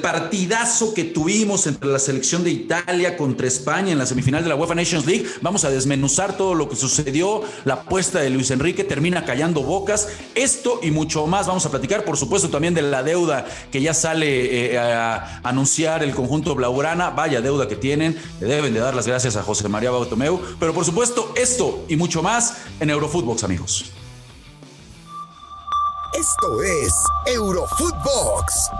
partidazo que tuvimos entre la selección de Italia contra España en la semifinal de la UEFA Nations League. Vamos a desmenuzar todo lo que sucedió, la apuesta de Luis Enrique termina callando bocas. Esto y mucho más vamos a platicar, por supuesto, también de la deuda que ya sale eh, a anunciar el conjunto Blaugrana. Vaya deuda que tienen. Le deben de dar las gracias a José María Bautomeu. Pero por supuesto, esto y mucho más en Eurofootbox, amigos. Esto es Eurofootbox,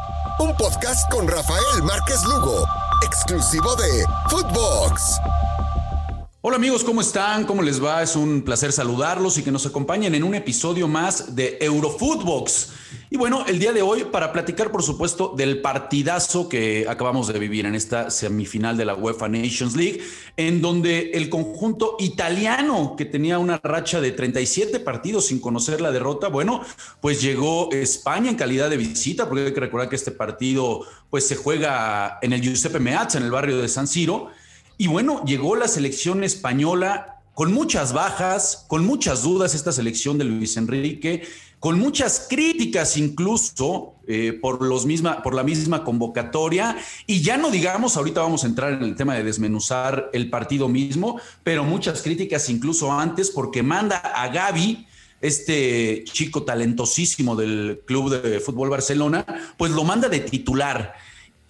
un podcast con Rafael Márquez Lugo, exclusivo de Footbox. Hola amigos, ¿cómo están? ¿Cómo les va? Es un placer saludarlos y que nos acompañen en un episodio más de Eurofootbox. Y bueno, el día de hoy para platicar, por supuesto, del partidazo que acabamos de vivir en esta semifinal de la UEFA Nations League, en donde el conjunto italiano, que tenía una racha de 37 partidos sin conocer la derrota, bueno, pues llegó España en calidad de visita, porque hay que recordar que este partido pues se juega en el Giuseppe Meazza, en el barrio de San Siro. Y bueno, llegó la selección española con muchas bajas, con muchas dudas esta selección de Luis Enrique con muchas críticas incluso eh, por, los misma, por la misma convocatoria. Y ya no digamos, ahorita vamos a entrar en el tema de desmenuzar el partido mismo, pero muchas críticas incluso antes porque manda a Gaby este chico talentosísimo del Club de Fútbol Barcelona, pues lo manda de titular.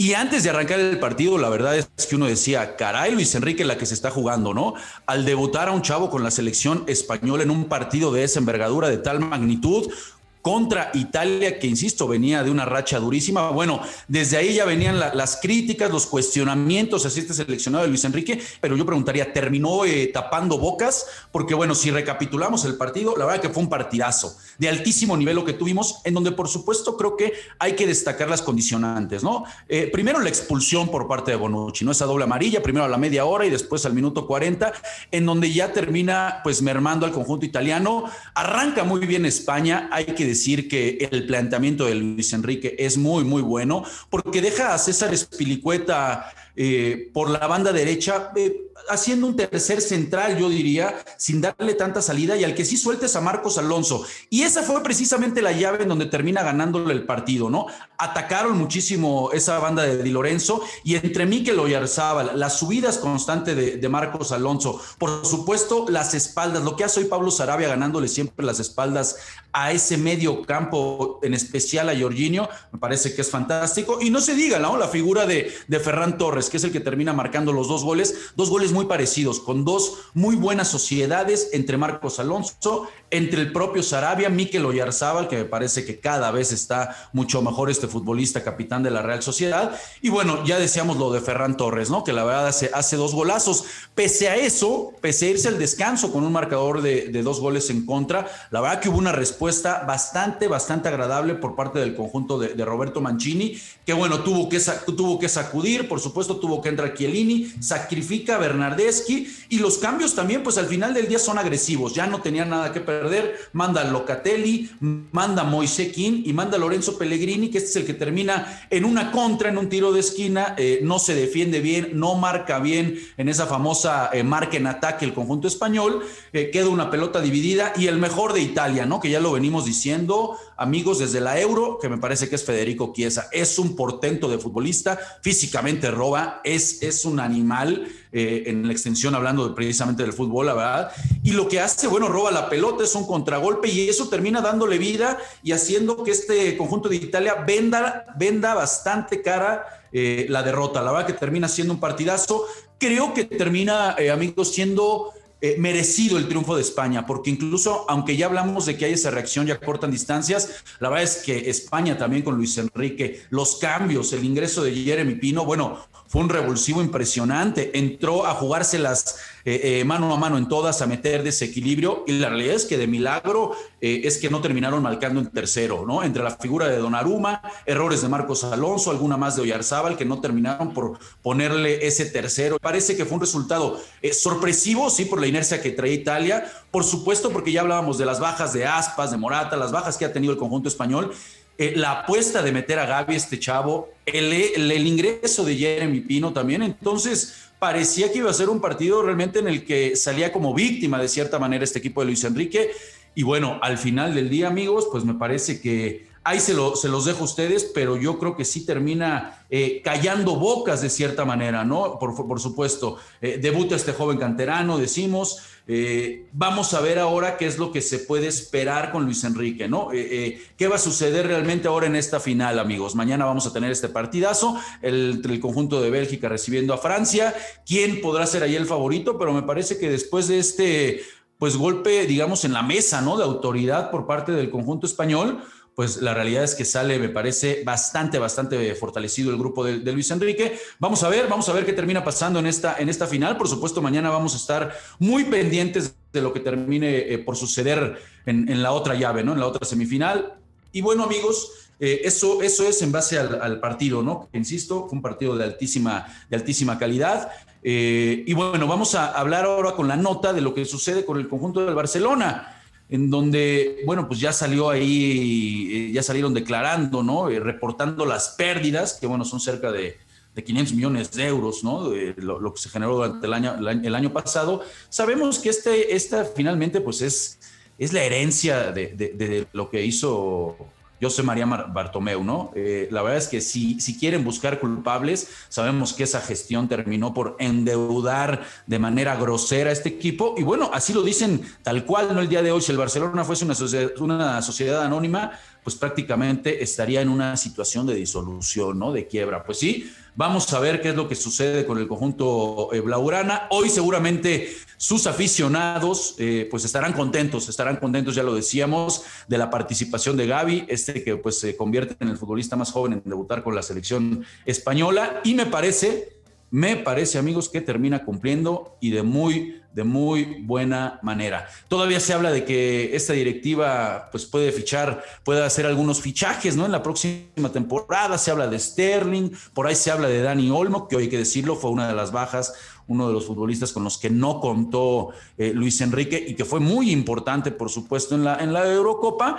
Y antes de arrancar el partido, la verdad es que uno decía, caray, Luis Enrique, la que se está jugando, ¿no? Al debutar a un chavo con la selección española en un partido de esa envergadura, de tal magnitud, contra Italia, que insisto, venía de una racha durísima. Bueno, desde ahí ya venían las críticas, los cuestionamientos hacia este seleccionado de Luis Enrique, pero yo preguntaría, ¿terminó eh, tapando bocas? Porque bueno, si recapitulamos el partido, la verdad que fue un partidazo de altísimo nivel lo que tuvimos, en donde por supuesto creo que hay que destacar las condicionantes, ¿no? Eh, primero la expulsión por parte de Bonucci, ¿no? Esa doble amarilla, primero a la media hora y después al minuto 40, en donde ya termina pues mermando al conjunto italiano. Arranca muy bien España, hay que decir que el planteamiento de Luis Enrique es muy, muy bueno, porque deja a César Espilicueta eh, por la banda derecha, eh, haciendo un tercer central, yo diría, sin darle tanta salida, y al que sí sueltes a Marcos Alonso. Y esa fue precisamente la llave en donde termina ganándole el partido, ¿no? Atacaron muchísimo esa banda de Di Lorenzo, y entre Mikel Oyarzábal, las subidas constantes de, Marcos Alonso, por supuesto, las espaldas, lo que hace hoy Pablo Sarabia ganándole siempre las espaldas a ese medio campo, en especial a Jorginho, me parece que es fantástico. Y no se diga, ¿no? La figura de, de Ferran Torres, que es el que termina marcando los dos goles, dos goles muy parecidos, con dos muy buenas sociedades entre Marcos Alonso, entre el propio Sarabia, Mikel Oyarzábal, que me parece que cada vez está mucho mejor este futbolista capitán de la Real Sociedad. Y bueno, ya decíamos lo de Ferran Torres, ¿no? Que la verdad hace, hace dos golazos. Pese a eso, pese a irse al descanso con un marcador de, dos goles en contra, la verdad que hubo una respuesta bastante, bastante agradable por parte del conjunto de, de Roberto Mancini, que bueno, tuvo que, tuvo que sacudir, por supuesto, tuvo que entrar Chiellini, sacrifica a Bernardeschi y los cambios también, pues al final del día son agresivos, ya no tenían nada que perder, manda Locatelli, manda Moisequín y manda Lorenzo Pellegrini, que este es el que termina en una contra, en un tiro de esquina, eh, no se defiende bien, no marca bien en esa famosa eh, marca en ataque el conjunto español, eh, queda una pelota dividida y el mejor de Italia, ¿no? Que ya lo venimos diciendo, amigos, desde la Euro, que me parece que es Federico Chiesa, es un portento de futbolista, físicamente roba, es, es un animal, eh, en la extensión hablando precisamente del fútbol, la verdad. Y lo que hace, bueno, roba la pelota, es un contragolpe y eso termina dándole vida y haciendo que este conjunto de Italia venda, venda bastante cara eh, la derrota. La verdad que termina siendo un partidazo. Creo que termina, eh, amigos, siendo merecido el triunfo de España, porque incluso, aunque ya hablamos de que hay esa reacción, ya cortan distancias, la verdad es que España también con Luis Enrique, los cambios, el ingreso de Jeremy Pino, bueno, fue un revulsivo impresionante, entró a jugárselas eh, eh, mano a mano en todas, a meter desequilibrio, y la realidad es que de milagro eh, es que no terminaron marcando en tercero, ¿no? Entre la figura de Donnarumma, errores de Marcos Alonso, alguna más de Oyarzábal, que no terminaron por ponerle ese tercero. Parece que fue un resultado sorpresivo, sí, por la inercia que trae Italia, por supuesto, porque ya hablábamos de las bajas de Aspas, de Morata, las bajas que ha tenido el conjunto español, eh, la apuesta de meter a Gaby, este chavo, el, el, ingreso de Jeremy Pino también. Entonces, parecía que iba a ser un partido realmente en el que salía como víctima de cierta manera este equipo de Luis Enrique. Y bueno, al final del día, amigos, pues me parece que Ahí se, lo, se los dejo a ustedes, pero yo creo que sí termina eh, callando bocas de cierta manera, ¿no? Por, por supuesto, eh, debuta este joven canterano, decimos. Eh, vamos a ver ahora qué es lo que se puede esperar con Luis Enrique, ¿no? ¿Qué va a suceder realmente ahora en esta final, amigos? Mañana vamos a tener este partidazo, el, el conjunto de Bélgica recibiendo a Francia. ¿Quién podrá ser ahí el favorito? Pero me parece que después de este pues golpe, digamos, en la mesa, ¿no? De autoridad por parte del conjunto español, pues la realidad es que sale, me parece, bastante, bastante fortalecido el grupo de, Luis Enrique. Vamos a ver, vamos a ver qué termina pasando en esta, en esta final. Por supuesto, mañana vamos a estar muy pendientes de lo que termine eh, por suceder en, la otra llave, ¿no? En la otra semifinal. Y bueno, amigos, eh, eso, eso es en base al, partido, ¿no? Insisto, fue un partido de altísima, de altísima calidad. Eh, y bueno, vamos a hablar ahora con la nota de lo que sucede con el conjunto del Barcelona en donde, bueno, pues ya salió ahí, eh, ya salieron declarando, ¿no? Eh, reportando las pérdidas, que bueno, son cerca de, de 500 millones de euros, ¿no? lo, que se generó durante el año, el año pasado. Sabemos que este, esta finalmente, pues es, es la herencia de, de lo que hizo José María Bartomeu, ¿no? Eh, la verdad es que si, si quieren buscar culpables, sabemos que esa gestión terminó por endeudar de manera grosera a este equipo y bueno, así lo dicen tal cual, ¿no? El día de hoy, si el Barcelona fuese una una sociedad anónima, pues prácticamente estaría en una situación de disolución, ¿no? De quiebra. Pues sí, vamos a ver qué es lo que sucede con el conjunto eh, Blaugrana. Hoy seguramente sus aficionados eh, pues estarán contentos, estarán contentos, ya lo decíamos, de la participación de Gaby, este que pues se convierte en el futbolista más joven en debutar con la selección española y me parece me parece, amigos, que termina cumpliendo y de muy, de muy buena manera. Todavía se habla de que esta directiva pues, puede fichar, puede hacer algunos fichajes ¿no? en la próxima temporada. Se habla de Sterling, por ahí se habla de Dani Olmo, que hoy hay que decirlo, fue una de las bajas, uno de los futbolistas con los que no contó eh, Luis Enrique y que fue muy importante, por supuesto, en la, en la Eurocopa.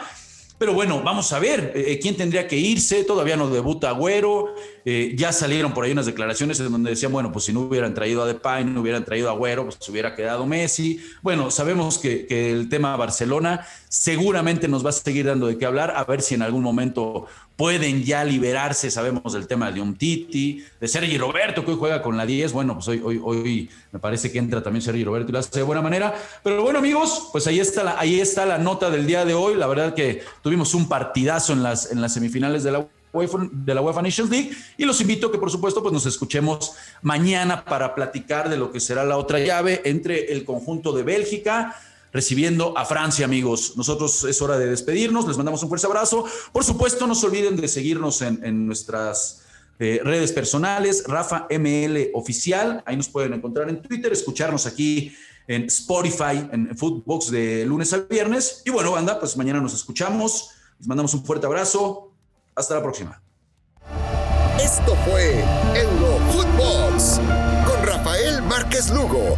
Pero bueno, vamos a ver eh, quién tendría que irse. Todavía no debuta Agüero. Eh, ya salieron por ahí unas declaraciones en donde decían, bueno, pues si no hubieran traído a Depay, no hubieran traído a Agüero, pues hubiera quedado Messi. Bueno, sabemos que, que el tema Barcelona seguramente nos va a seguir dando de qué hablar. A ver si en algún momento pueden ya liberarse, sabemos del tema de un Titi, de Sergi Roberto, que hoy juega con la 10, bueno, pues hoy, hoy, hoy me parece que entra también Sergi Roberto y lo hace de buena manera, pero bueno amigos, pues ahí está la, ahí está la nota del día de hoy, la verdad que tuvimos un partidazo en las, en las semifinales de la de la UEFA Nations League. Y los invito a que por supuesto pues nos escuchemos mañana para platicar de lo que será la otra llave entre el conjunto de Bélgica, recibiendo a Francia, amigos. Nosotros es hora de despedirnos, les mandamos un fuerte abrazo. Por supuesto, no se olviden de seguirnos en, nuestras eh, redes personales, Rafa ML Oficial, ahí nos pueden encontrar en Twitter, escucharnos aquí en Spotify, en Footbox de lunes a viernes. Y bueno, banda, pues mañana nos escuchamos, les mandamos un fuerte abrazo, hasta la próxima. Esto fue Eurofootbox con Rafael Márquez Lugo